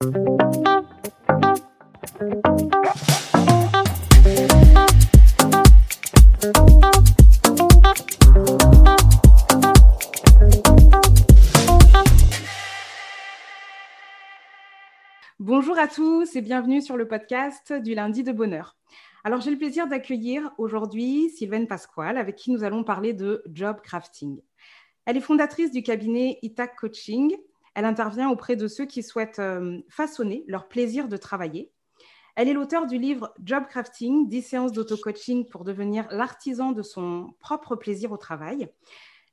Bonjour à tous et bienvenue sur le podcast du lundi de bonheur. Alors j'ai le plaisir d'accueillir aujourd'hui Sylvaine Pasquale avec qui nous allons parler de job crafting. Elle est fondatrice du cabinet Itac Coaching. Elle intervient auprès de ceux qui souhaitent euh, façonner leur plaisir de travailler. Elle est l'auteur du livre Job Crafting, 10 séances d'auto-coaching pour devenir l'artisan de son propre plaisir au travail.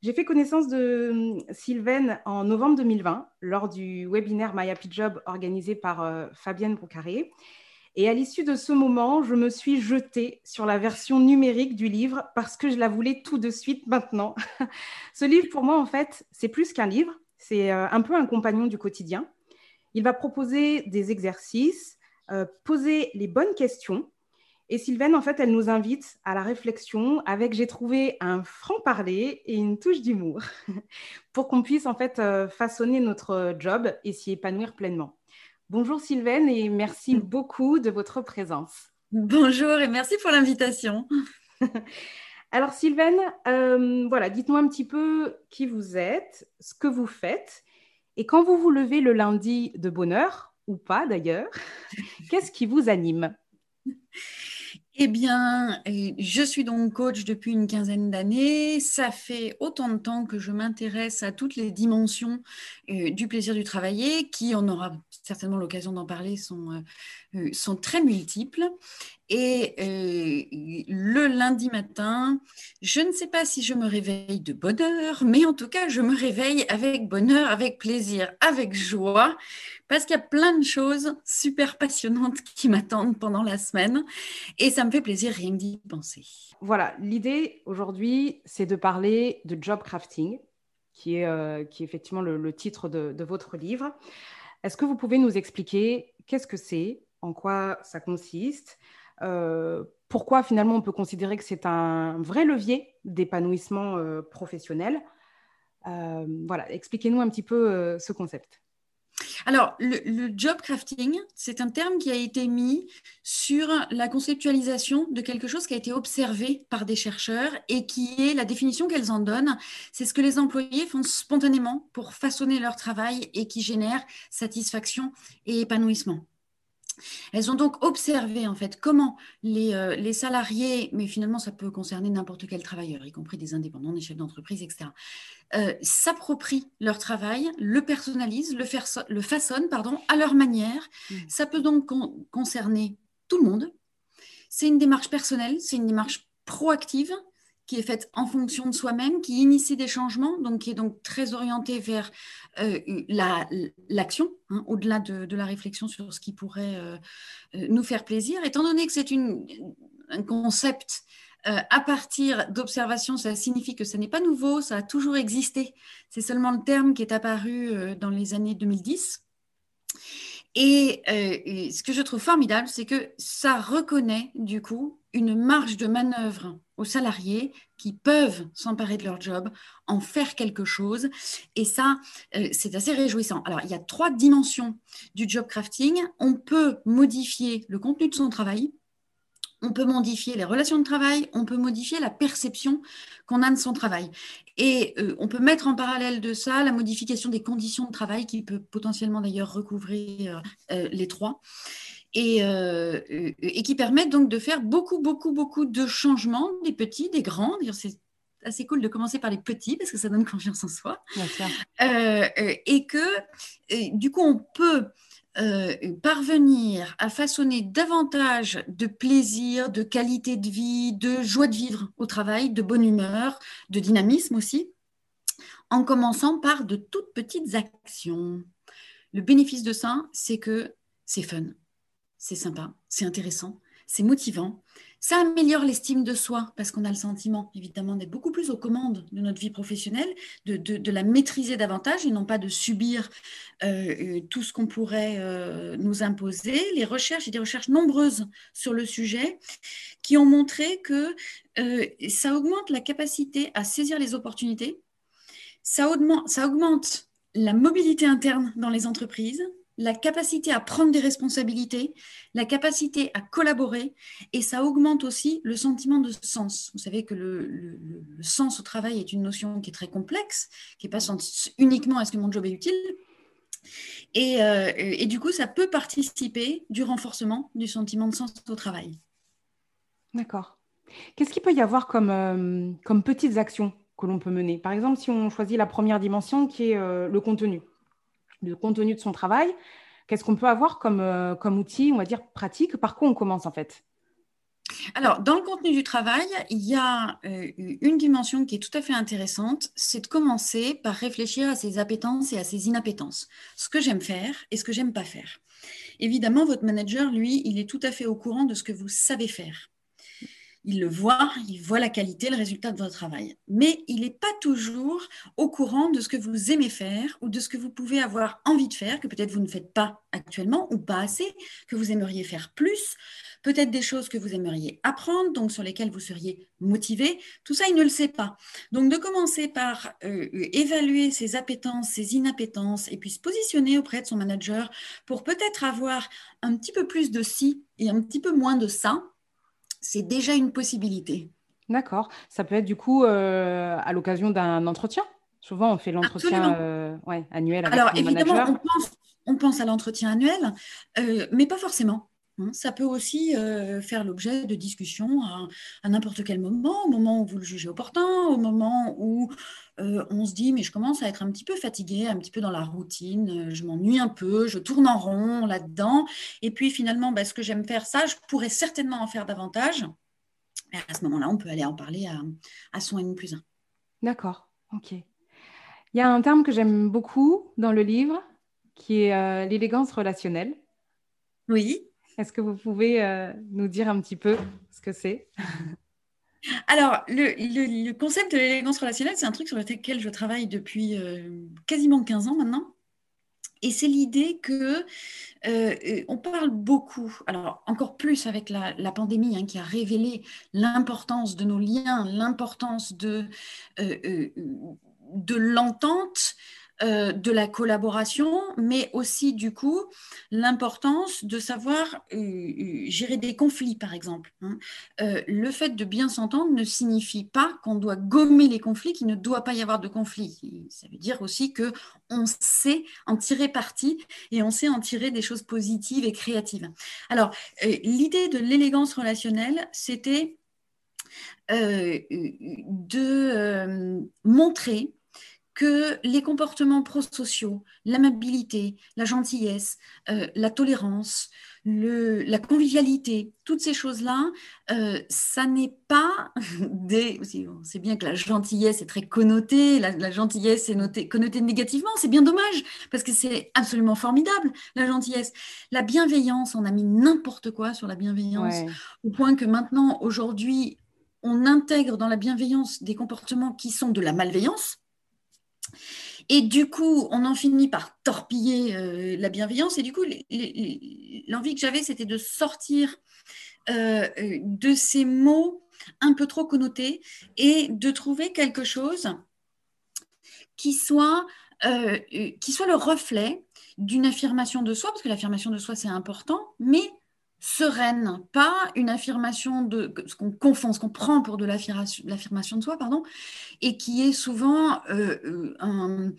J'ai fait connaissance de hum, Sylvaine en novembre 2020 lors du webinaire My Happy Job organisé par euh, Fabienne Boucaré. Et à l'issue de ce moment, je me suis jetée sur la version numérique du livre parce que je la voulais tout de suite maintenant. ce livre, pour moi, en fait, c'est plus qu'un livre, c'est euh, un peu un compagnon du quotidien. Il va proposer des exercices, euh, poser les bonnes questions et Sylvaine, en fait, elle nous invite à la réflexion avec, j'ai trouvé, un franc-parler et une touche d'humour pour qu'on puisse, en fait, euh, façonner notre job et s'y épanouir pleinement. Bonjour Sylvaine et merci mm. beaucoup de votre présence. Bonjour et merci pour l'invitation. Alors Sylvaine, euh, voilà, dites-nous un petit peu qui vous êtes, ce que vous faites et quand vous vous levez le lundi de bonheur, ou pas d'ailleurs, qu'est-ce qui vous anime? Eh bien, je suis donc coach depuis une quinzaine d'années. Ça fait autant de temps que je m'intéresse à toutes les dimensions euh, du plaisir du travailler, qui, on aura certainement l'occasion d'en parler, sont, euh, euh, sont très multiples. Et le lundi matin, je ne sais pas si je me réveille de bonheur, mais en tout cas, je me réveille avec bonheur, avec plaisir, avec joie, parce qu'il y a plein de choses super passionnantes qui m'attendent pendant la semaine. Et ça me fait plaisir rien d'y penser. Voilà, l'idée aujourd'hui, c'est de parler de job crafting, qui est, euh, qui est effectivement le, titre de, votre livre. Est-ce que vous pouvez nous expliquer qu'est-ce que c'est, en quoi ça consiste, euh, pourquoi finalement on peut considérer que c'est un vrai levier d'épanouissement euh, professionnel Voilà, expliquez-nous un petit peu ce concept. Alors, le, job crafting, c'est un terme qui a été mis sur la conceptualisation de quelque chose qui a été observé par des chercheurs et qui est la définition qu'elles en donnent. C'est ce que les employés font spontanément pour façonner leur travail et qui génère satisfaction et épanouissement. Elles ont donc observé en fait comment les, euh, les, salariés, mais finalement ça peut concerner n'importe quel travailleur, y compris des indépendants, des chefs d'entreprise, etc., euh, s'approprient leur travail, le personnalisent, le, le façonnent pardon, à leur manière. Mmh. Ça peut donc concerner tout le monde. C'est une démarche personnelle, c'est une démarche proactive qui est faite en fonction de soi-même, qui initie des changements, donc qui est donc très orientée vers euh, l'action, hein, au-delà de, la réflexion sur ce qui pourrait euh, nous faire plaisir. Étant donné que c'est un concept euh, à partir d'observations, ça signifie que ce n'est pas nouveau, ça a toujours existé. C'est seulement le terme qui est apparu euh, dans les années 2010. Et, euh, ce que je trouve formidable, c'est que ça reconnaît du coup une marge de manœuvre aux salariés qui peuvent s'emparer de leur job, en faire quelque chose. Et ça, c'est assez réjouissant. Alors, il y a trois dimensions du job crafting. On peut modifier le contenu de son travail, on peut modifier les relations de travail, on peut modifier la perception qu'on a de son travail. Et euh, on peut mettre en parallèle de ça la modification des conditions de travail qui peut potentiellement d'ailleurs recouvrir euh, les trois. Et, euh, et, qui permettent donc de faire beaucoup, beaucoup, beaucoup de changements, des petits, des grands. C'est assez cool de commencer par les petits parce que ça donne confiance en soi. et que du coup, on peut euh, parvenir à façonner davantage de plaisir, de qualité de vie, de joie de vivre au travail, de bonne humeur, de dynamisme aussi, en commençant par de toutes petites actions. Le bénéfice de ça, c'est que c'est fun, c'est sympa, c'est intéressant, c'est motivant, ça améliore l'estime de soi parce qu'on a le sentiment, évidemment, d'être beaucoup plus aux commandes de notre vie professionnelle, de, la maîtriser davantage et non pas de subir euh, euh, tout ce qu'on pourrait euh, nous imposer. Les recherches, et des recherches nombreuses sur le sujet qui ont montré que ça augmente la capacité à saisir les opportunités, ça augmente, ça augmente la mobilité interne dans les entreprises, la capacité à prendre des responsabilités, la capacité à collaborer, et ça augmente aussi le sentiment de sens. Vous savez que le, sens au travail est une notion qui est très complexe, qui n'est pas uniquement est-ce que mon job est utile, euh, et, du coup, ça peut participer du renforcement du sentiment de sens au travail. D'accord. Qu'est-ce qu'il peut y avoir comme, euh, petites actions que l'on peut mener? Par exemple, si on choisit la première dimension qui est euh, le contenu, le contenu de son travail, qu'est-ce qu'on peut avoir comme, comme outil, on va dire, pratique? Par quoi on commence en fait? Alors, dans le contenu du travail, il y a euh, une dimension qui est tout à fait intéressante, c'est de commencer par réfléchir à ses appétences et à ses inappétences, ce que j'aime faire et ce que j'aime pas faire. Évidemment, votre manager, lui, il est tout à fait au courant de ce que vous savez faire. Il le voit, il voit la qualité, le résultat de votre travail. Mais il n'est pas toujours au courant de ce que vous aimez faire ou de ce que vous pouvez avoir envie de faire, que peut-être vous ne faites pas actuellement ou pas assez, que vous aimeriez faire plus, peut-être des choses que vous aimeriez apprendre, donc sur lesquelles vous seriez motivé. Tout ça, il ne le sait pas. Donc de commencer par euh, évaluer ses appétences, ses inappétences, et puis se positionner auprès de son manager pour peut-être avoir un petit peu plus de ci et un petit peu moins de ça, c'est déjà une possibilité. D'accord. Ça peut être du coup euh, à l'occasion d'un entretien? Souvent, on fait l'entretien euh, annuel avec Alors, évidemment, On, pense, on pense à l'entretien annuel, mais pas forcément. Hein, ça peut aussi euh, faire l'objet de discussions à, n'importe quel moment, au moment où vous le jugez opportun, au moment où euh, on se dit mais je commence à être un petit peu fatigué, un petit peu dans la routine, je m'ennuie un peu, je tourne en rond là-dedans. Et puis finalement, bah, ce que j'aime faire, ça, je pourrais certainement en faire davantage. Et à ce moment-là, on peut aller en parler à, à son N plus 1. D'accord, ok. Il y a un terme que j'aime beaucoup dans le livre qui est euh, l'élégance relationnelle. Oui. Est-ce que vous pouvez euh, nous dire un petit peu ce que c'est? Alors, le, concept de l'élégance relationnelle, c'est un truc sur lequel je travaille depuis euh, quasiment 15 ans maintenant. Et c'est l'idée que euh, on parle beaucoup, alors encore plus avec la, pandémie hein, qui a révélé l'importance de nos liens, l'importance de, de l'entente, euh, de la collaboration, mais aussi du coup l'importance de savoir euh, euh, gérer des conflits, par exemple. Hein. le fait de bien s'entendre ne signifie pas qu'on doit gommer les conflits, qu'il ne doit pas y avoir de conflits. Ça veut dire aussi que on sait en tirer parti et on sait en tirer des choses positives et créatives. Alors, l'idée de l'élégance relationnelle, c'était de montrer que les comportements prosociaux, l'amabilité, la gentillesse, euh, la tolérance, la convivialité, toutes ces choses-là, euh, ça n'est pas des... C'est bien que la gentillesse est très connotée, la, gentillesse est connotée négativement, c'est bien dommage, parce que c'est absolument formidable, la gentillesse. La bienveillance, on a mis n'importe quoi sur la bienveillance, au point que maintenant, aujourd'hui, on intègre dans la bienveillance des comportements qui sont de la malveillance, et du coup, on en finit par torpiller euh, la bienveillance. Et du coup, l'envie que j'avais, c'était de sortir euh, de ces mots un peu trop connotés et de trouver quelque chose euh, qui soit le reflet d'une affirmation de soi, parce que l'affirmation de soi, c'est important, mais sereine, pas une affirmation de ce qu'on confond, ce qu'on prend pour de l'affirmation de soi, pardon, et qui est souvent euh, euh,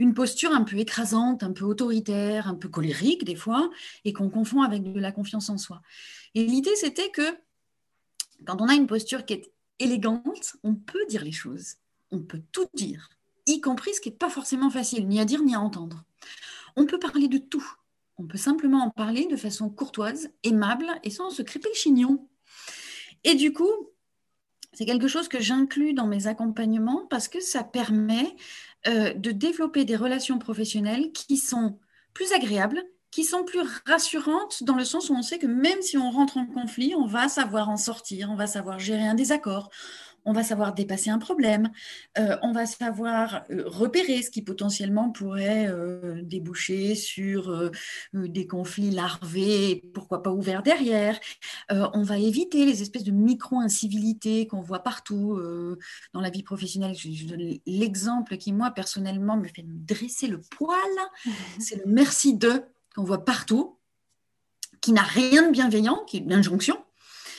une posture un peu écrasante, un peu autoritaire, un peu colérique des fois, et qu'on confond avec de la confiance en soi. Et l'idée, c'était que quand on a une posture qui est élégante, on peut dire les choses, on peut tout dire, y compris ce qui n'est pas forcément facile, ni à dire ni à entendre. On peut parler de tout, on peut simplement en parler de façon courtoise, aimable et sans se crêper le chignon. Et du coup, c'est quelque chose que j'inclus dans mes accompagnements parce que ça permet euh, de développer des relations professionnelles qui sont plus agréables, qui sont plus rassurantes dans le sens où on sait que même si on rentre en conflit, on va savoir en sortir, on va savoir gérer un désaccord, on va savoir dépasser un problème, euh, on va savoir euh, repérer ce qui potentiellement pourrait euh, déboucher sur des conflits larvés, pourquoi pas ouverts derrière. on va éviter les espèces de micro-incivilités qu'on voit partout dans la vie professionnelle. Je, donne l'exemple qui, moi, personnellement, me fait dresser le poil. C'est le merci de qu'on voit partout, qui n'a rien de bienveillant, qui est une injonction,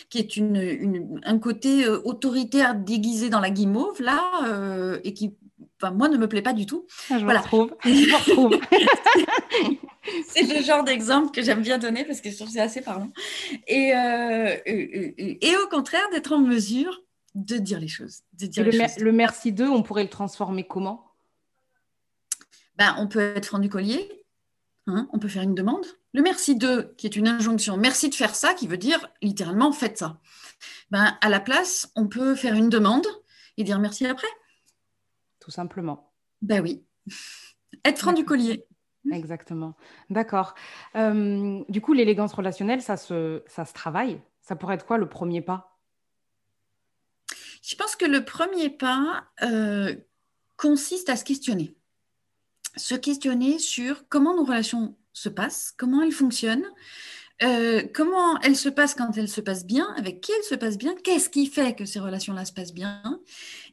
qui est une, un côté euh, autoritaire déguisé dans la guimauve, là, euh, et qui, enfin, moi, ne me plaît pas du tout. Ah, je voilà. retrouve. Je retrouve. c'est le genre d'exemple que j'aime bien donner parce que je trouve que c'est assez parlant. Et, euh, et au contraire, d'être en mesure de dire les choses. De dire le, merci d'eux, on pourrait le transformer comment? Ben, On peut être franc du collier, hein, on peut faire une demande. Le merci d'eux, qui est une injonction, merci de faire ça, qui veut dire littéralement faites ça. Ben, à la place, on peut faire une demande et dire merci après. Tout simplement. Ben oui. être franc du collier. Exactement. D'accord. Euh, du coup, l'élégance relationnelle, ça se, ça se travaille. Ça pourrait être quoi le premier pas? Je pense que le premier pas euh, consiste à se questionner. Se questionner sur comment nos relations se passent, comment elles fonctionnent, euh, comment elles se passent quand elles se passent bien, avec qui elles se passent bien, qu'est-ce qui fait que ces relations-là se passent bien.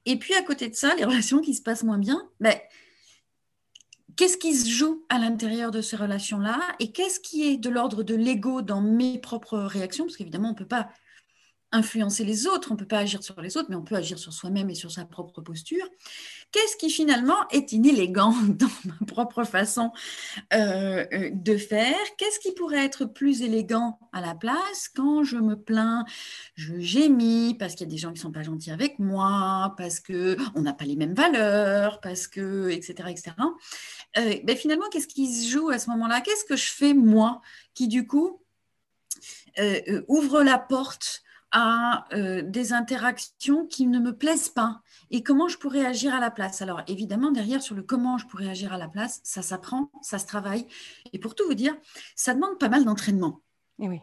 Et puis à côté de ça, les relations qui se passent moins bien, ben, qu'est-ce qui se joue à l'intérieur de ces relations-là et qu'est-ce qui est de l'ordre de l'ego dans mes propres réactions, parce qu'évidemment, on ne peut pas influencer les autres, on ne peut pas agir sur les autres, mais on peut agir sur soi-même et sur sa propre posture. Qu'est-ce qui finalement est inélégant dans ma propre façon euh, euh, de faire? Qu'est-ce qui pourrait être plus élégant à la place quand je me plains, je gémis parce qu'il y a des gens qui ne sont pas gentils avec moi, parce qu'on n'a pas les mêmes valeurs, parce que, etc. etc. Euh, ben finalement, qu'est-ce qui se joue à ce moment-là? Qu'est-ce que je fais moi qui du coup ouvre la porte à euh, des interactions qui ne me plaisent pas et comment je pourrais agir à la place? Alors évidemment, derrière, sur le comment je pourrais agir à la place, ça s'apprend, ça se travaille. Et pour tout vous dire, ça demande pas mal d'entraînement. Eh.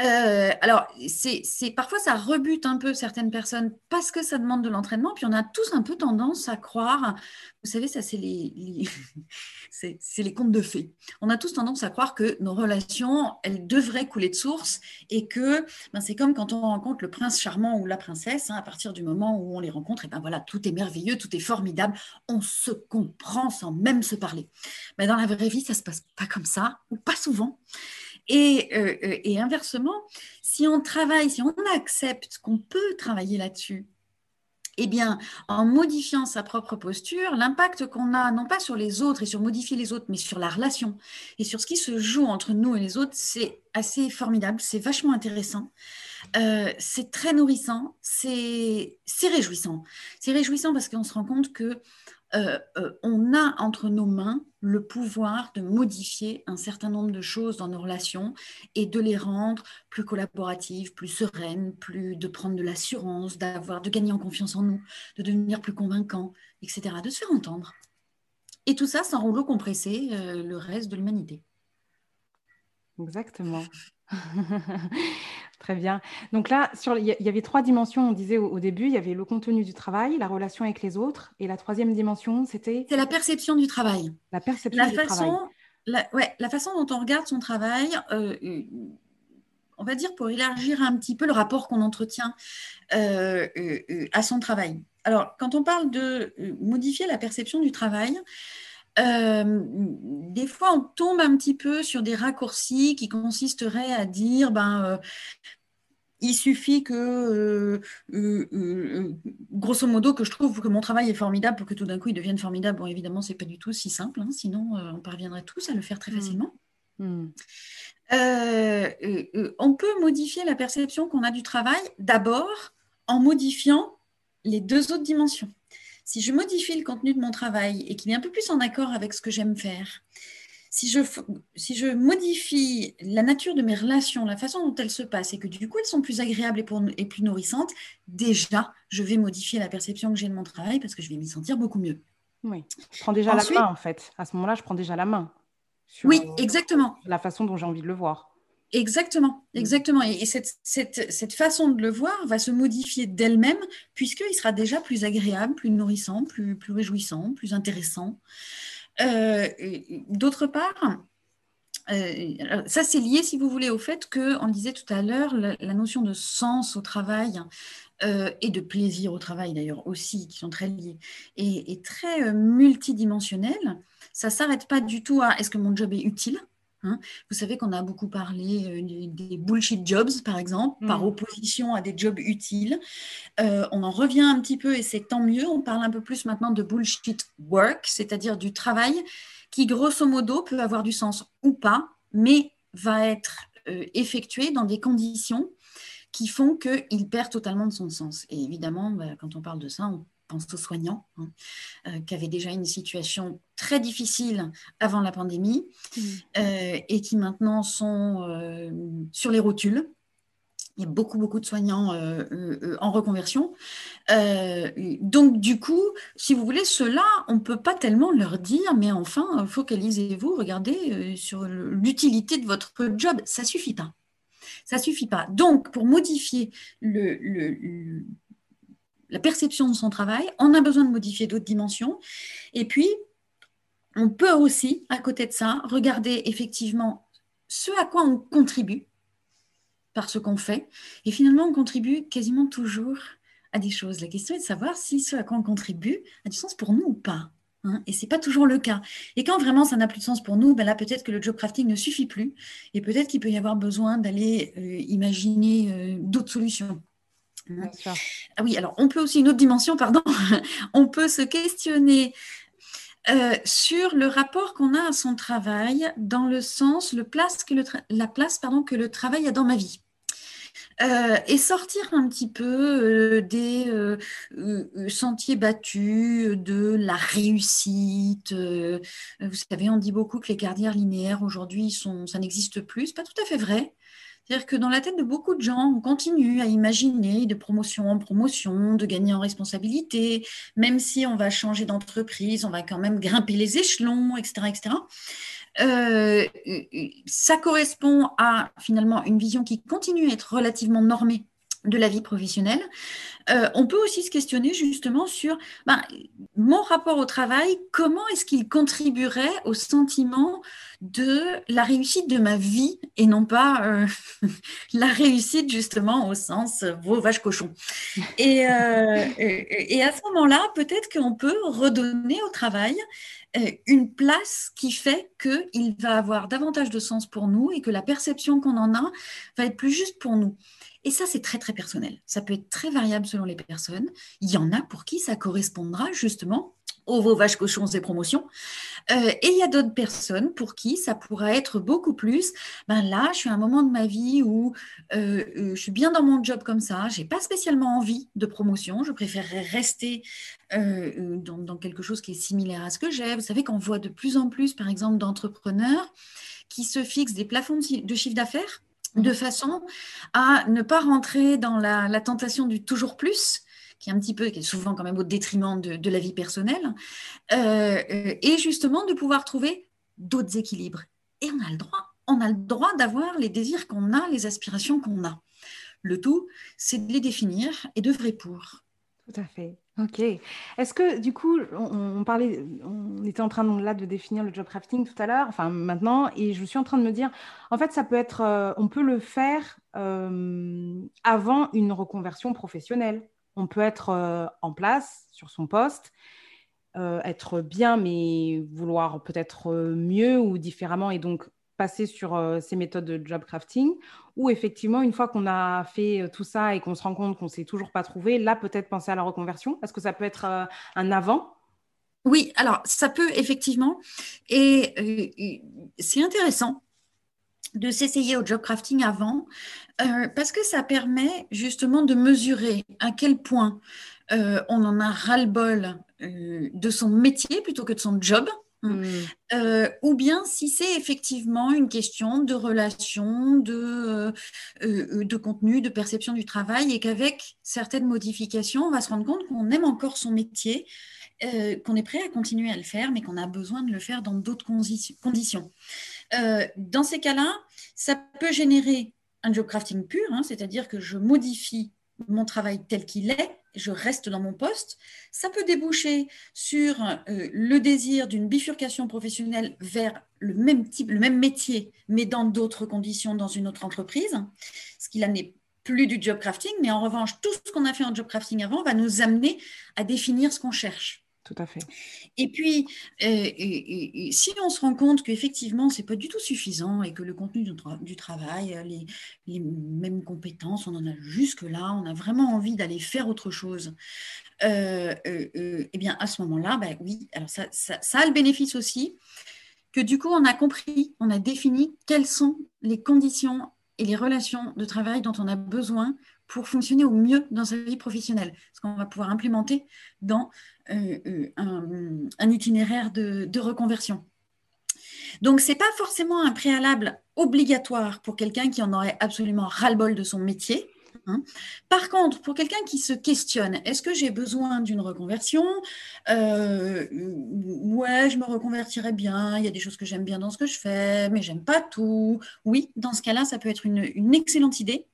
Euh, alors, c'est, parfois ça rebute un peu certaines personnes parce que ça demande de l'entraînement, puis on a tous un peu tendance à croire, vous savez, ça c'est les, c'est, les contes de fées. On a tous tendance à croire que nos relations, elles devraient couler de source et que ben, c'est comme quand on rencontre le prince charmant ou la princesse, hein, à partir du moment où on les rencontre, et ben voilà, tout est merveilleux, tout est formidable, on se comprend sans même se parler. Mais dans la vraie vie, ça se passe pas comme ça, ou pas souvent. Euh, euh, et, inversement, si on travaille, si on accepte qu'on peut travailler là-dessus, eh bien, en modifiant sa propre posture, l'impact qu'on a, non pas sur les autres et sur modifier les autres, mais sur la relation et sur ce qui se joue entre nous et les autres, c'est assez formidable, c'est vachement intéressant, euh, c'est très nourrissant, c'est réjouissant. C'est réjouissant parce qu'on se rend compte que euh, euh, on a entre nos mains le pouvoir de modifier un certain nombre de choses dans nos relations et de les rendre plus collaboratives, plus sereines, plus de prendre de l'assurance, d'avoir, de gagner en confiance en nous, de devenir plus convaincants, etc., de se faire entendre. Et tout ça sans rouleau compressé euh, le reste de l'humanité. Exactement. Très bien. Donc là, il y avait trois dimensions, on disait au, début, il y avait le contenu du travail, la relation avec les autres, et la troisième dimension, c'était C'est la perception du travail. La perception du travail. La, ouais, la façon dont on regarde son travail, euh, on va dire pour élargir un petit peu le rapport qu'on entretient euh, euh, à son travail. Alors, quand on parle de modifier la perception du travail, euh, des fois, on tombe un petit peu sur des raccourcis qui consisteraient à dire, ben, euh, il suffit que, euh, grosso modo, que je trouve que mon travail est formidable pour que tout d'un coup il devienne formidable. Bon, évidemment, c'est pas du tout si simple, hein, sinon on parviendrait tous à le faire très mmh. facilement. Mmh. on peut modifier la perception qu'on a du travail d'abord en modifiant les deux autres dimensions si je modifie le contenu de mon travail et qu'il est un peu plus en accord avec ce que j'aime faire, si je, si je modifie la nature de mes relations, la façon dont elles se passent et que du coup elles sont plus agréables et, pour, et plus nourrissantes, déjà, je vais modifier la perception que j'ai de mon travail parce que je vais m'y sentir beaucoup mieux. Oui, je prends déjà la main en fait. À ce moment-là, je prends déjà la main. oui, exactement. La façon dont j'ai envie de le voir. Exactement, mm. exactement. Et, cette, façon de le voir va se modifier d'elle-même puisqu'il sera déjà plus agréable, plus nourrissant, plus, plus réjouissant, plus intéressant. Euh, d'autre part, euh, ça c'est lié, si vous voulez, au fait que, on disait tout à l'heure, la, notion de sens au travail euh, et de plaisir au travail d'ailleurs aussi, qui sont très liés, est, est très multidimensionnelle. Ça ne s'arrête pas du tout à est-ce que mon job est utile? Hein. Vous savez qu'on a beaucoup parlé euh, des bullshit jobs, par exemple, par mm. opposition à des jobs utiles. Euh, on en revient un petit peu et c'est tant mieux. On parle un peu plus maintenant de bullshit work, c'est-à-dire du travail qui, grosso modo, peut avoir du sens ou pas, mais va être euh, effectué dans des conditions qui font qu'il perd totalement de son sens. Et évidemment, bah, quand on parle de ça, on pense aux soignants, hein, euh, qui avaient déjà une situation très difficile avant la pandémie mmh. euh, et qui maintenant sont euh, sur les rotules. Il y a beaucoup, beaucoup de soignants en reconversion. donc, du coup, si vous voulez, ceux-là, on ne peut pas tellement leur dire, mais enfin, focalisez-vous, regardez sur l'utilité de votre job. Ça suffit pas. Ça suffit pas. Donc, pour modifier le, le la perception de son travail, on a besoin de modifier d'autres dimensions. Et puis, on peut aussi, à côté de ça, regarder effectivement ce à quoi on contribue par ce qu'on fait. Et finalement, on contribue quasiment toujours à des choses. La question est de savoir si ce à quoi on contribue a du sens pour nous ou pas. Hein. et ce n'est pas toujours le cas. Et quand vraiment ça n'a plus de sens pour nous, ben là peut-être que le job crafting ne suffit plus. Et peut-être qu'il peut y avoir besoin d'aller euh, imaginer euh, d'autres solutions. Ah oui, alors on peut aussi une autre dimension, pardon, on peut se questionner euh, sur le rapport qu'on a à son travail dans le sens, le place que le la place pardon, que le travail a dans ma vie. Euh, et sortir un petit peu euh, des sentiers battus de la réussite. vous savez, on dit beaucoup que les carrières linéaires aujourd'hui, ça n'existe plus. C'est pas tout à fait vrai. C'est-à-dire que dans la tête de beaucoup de gens, on continue à imaginer de promotion en promotion, de gagner en responsabilité, même si on va changer d'entreprise, on va quand même grimper les échelons, etc. etc. Euh, ça correspond à finalement une vision qui continue à être relativement normée de la vie professionnelle. Euh, on peut aussi se questionner justement sur ben, mon rapport au travail, comment est-ce qu'il contribuerait au sentiment de la réussite de ma vie et non pas euh, la réussite justement au sens euh, vos vaches cochons. Et, et à ce moment-là, peut-être qu'on peut redonner au travail une place qui fait qu'il va avoir davantage de sens pour nous et que la perception qu'on en a va être plus juste pour nous. Et ça, c'est très, très personnel. Ça peut être très variable selon les personnes. Il y en a pour qui ça correspondra justement aux vos vaches cochons et promotions. Euh, et il y a d'autres personnes pour qui ça pourra être beaucoup plus. Ben là, je suis à un moment de ma vie où euh, euh, je suis bien dans mon job comme ça. J'ai pas spécialement envie de promotion. Je préférerais rester dans, dans, quelque chose qui est similaire à ce que j'ai. Vous savez qu'on voit de plus en plus, par exemple, d'entrepreneurs qui se fixent des plafonds de chiffre d'affaires de façon à ne pas rentrer dans la, tentation du toujours plus, qui est un petit peu, qui est souvent quand même au détriment de, la vie personnelle, euh, et justement de pouvoir trouver d'autres équilibres. Et on a le droit, on a le droit d'avoir les désirs qu'on a, les aspirations qu'on a. Le tout, c'est de les définir et d'œuvrer pour. Tout à fait. Ok. Est-ce que du coup, on, parlait, on était en train de, là de définir le job crafting tout à l'heure, enfin maintenant, et je suis en train de me dire, en fait, ça peut être, euh, on peut le faire euh, avant une reconversion professionnelle. On peut être euh, en place sur son poste, être bien, mais vouloir peut-être mieux ou différemment, et donc passer sur euh, ces méthodes de job crafting, ou effectivement, une fois qu'on a fait euh, tout ça et qu'on se rend compte qu'on ne s'est toujours pas trouvé, là, peut-être penser à la reconversion Est-ce que ça peut être euh, un avant Oui, alors ça peut effectivement. Et c'est intéressant de s'essayer au job crafting avant, parce que ça permet justement de mesurer à quel point on en a ras-le-bol de son métier plutôt que de son job. Mmh. Euh, ou bien si c'est effectivement une question de relation, de, euh, euh, de contenu, de perception du travail, et qu'avec certaines modifications, on va se rendre compte qu'on aime encore son métier, qu'on est prêt à continuer à le faire, mais qu'on a besoin de le faire dans d'autres conditions. dans ces cas-là, ça peut générer un job crafting pur, hein, c'est-à-dire que je modifie mon travail tel qu'il est, je reste dans mon poste. Ça peut déboucher sur euh, le désir d'une bifurcation professionnelle vers le même type, le même métier, mais dans d'autres conditions, dans une autre entreprise, ce qui là n'est plus du job crafting, mais en revanche, tout ce qu'on a fait en job crafting avant va nous amener à définir ce qu'on cherche. Tout à fait. Et puis, euh, si on se rend compte qu'effectivement, ce n'est pas du tout suffisant et que le contenu du, travail, euh, les, mêmes compétences, on en a jusque-là, on a vraiment envie d'aller faire autre chose, euh, eh bien, à ce moment-là, bah, oui, alors ça, ça, a le bénéfice aussi que du coup, on a compris, on a défini quelles sont les conditions et les relations de travail dont on a besoin pour fonctionner au mieux dans sa vie professionnelle, ce qu'on va pouvoir implémenter dans euh, euh, un, itinéraire de, reconversion. Donc, ce n'est pas forcément un préalable obligatoire pour quelqu'un qui en aurait absolument ras-le-bol de son métier. Hein. Par contre, pour quelqu'un qui se questionne, est-ce que j'ai besoin d'une reconversion? Euh, Ouais, je me reconvertirais bien. Il y a des choses que j'aime bien dans ce que je fais, mais j'aime pas tout. Oui, dans ce cas-là, ça peut être une excellente idée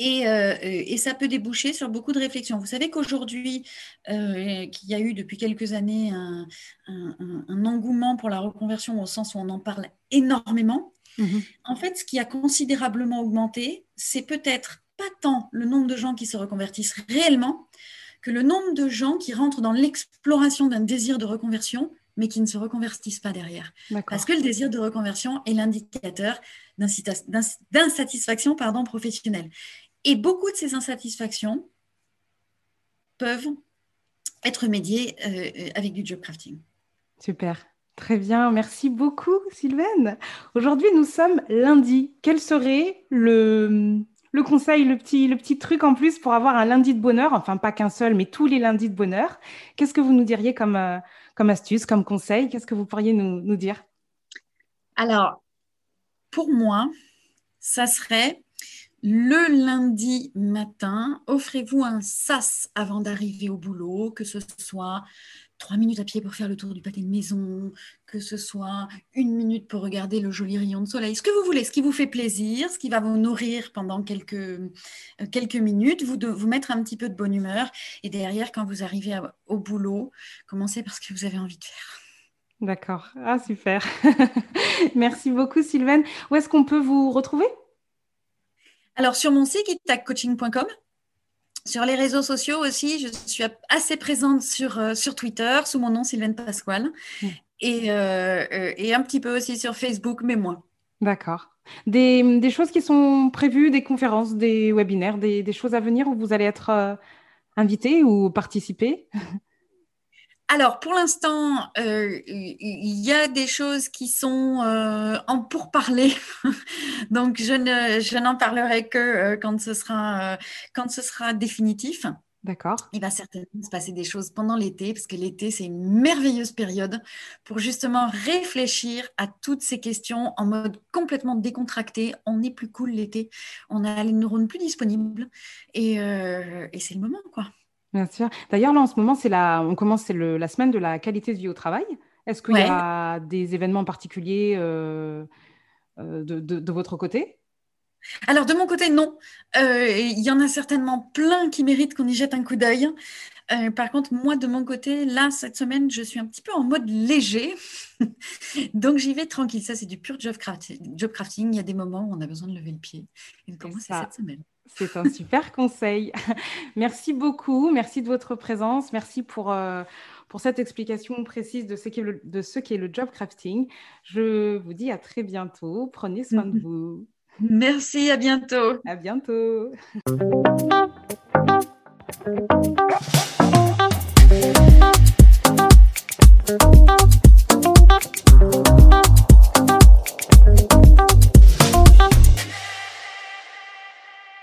euh, et, ça peut déboucher sur beaucoup de réflexions. Vous savez qu'aujourd'hui, euh, qu'il y a eu depuis quelques années un, engouement pour la reconversion au sens où on en parle énormément. Mhm. En fait, ce qui a considérablement augmenté, c'est peut-être tant le nombre de gens qui se reconvertissent réellement que le nombre de gens qui rentrent dans l'exploration d'un désir de reconversion, mais qui ne se reconvertissent pas derrière. Parce que le désir de reconversion est l'indicateur d'insatisfaction professionnelle. Et beaucoup de ces insatisfactions peuvent être médiées euh, avec du job crafting. Super. Très bien, merci beaucoup Sylvaine. Aujourd'hui, nous sommes lundi. Quel serait le, le conseil, le petit, truc en plus pour avoir un lundi de bonheur Enfin, pas qu'un seul, mais tous les lundis de bonheur. Qu'est-ce que vous nous diriez comme, euh, astuce, comme conseil? Qu'est-ce que vous pourriez nous dire? Alors, pour moi, ça serait le lundi matin, offrez-vous un sas avant d'arriver au boulot, que ce soit trois minutes à pied pour faire le tour du pâté de maison, que ce soit une minute pour regarder le joli rayon de soleil, ce que vous voulez, ce qui vous fait plaisir, ce qui va vous nourrir pendant quelques, euh, quelques minutes, vous, vous mettre un petit peu de bonne humeur. Et derrière, quand vous arrivez au boulot, commencez par ce que vous avez envie de faire. D'accord. Ah, super. Merci beaucoup, Sylvaine. Où est-ce qu'on peut vous retrouver? Alors, sur mon site, itaccoaching.com. Sur les réseaux sociaux aussi, je suis assez présente sur, euh, sur Twitter sous mon nom Sylvaine Pasquale mm. et, euh, euh, et, un petit peu aussi sur Facebook, mais moins. D'accord. Des, des, choses qui sont prévues, des conférences, des webinaires, des, des choses à venir où vous allez être invité ou participer? alors, pour l'instant, euh, il y a des choses qui sont euh, en pourparler. Donc, je, n'en parlerai que euh, quand, ce sera, quand ce sera définitif. D'accord. Il va certainement se passer des choses pendant l'été, parce que l'été, c'est une merveilleuse période pour justement réfléchir à toutes ces questions en mode complètement décontracté. On est plus cool l'été, on a les neurones plus disponibles, et, et c'est le moment, quoi. Bien sûr. D'ailleurs, là, en ce moment, c'est la, on commence, c'est la semaine de la qualité de vie au travail. Est-ce qu'il y a des événements particuliers euh, euh, de, votre côté? Alors de mon côté, non. Euh, il y en a certainement plein qui méritent qu'on y jette un coup d'œil. par contre, moi, de mon côté, là, cette semaine, je suis un petit peu en mode léger. Donc, j'y vais tranquille. Ça, c'est du pur job crafting. job crafting. Il y a des moments où on a besoin de lever le pied. Et c'est cette semaine. C'est un super conseil. Merci beaucoup. Merci de votre présence. Merci pour, euh, pour cette explication précise de ce qu'est le, de ce qu'est le job crafting. Je vous dis à très bientôt. Prenez soin de vous. Merci, à bientôt. À bientôt.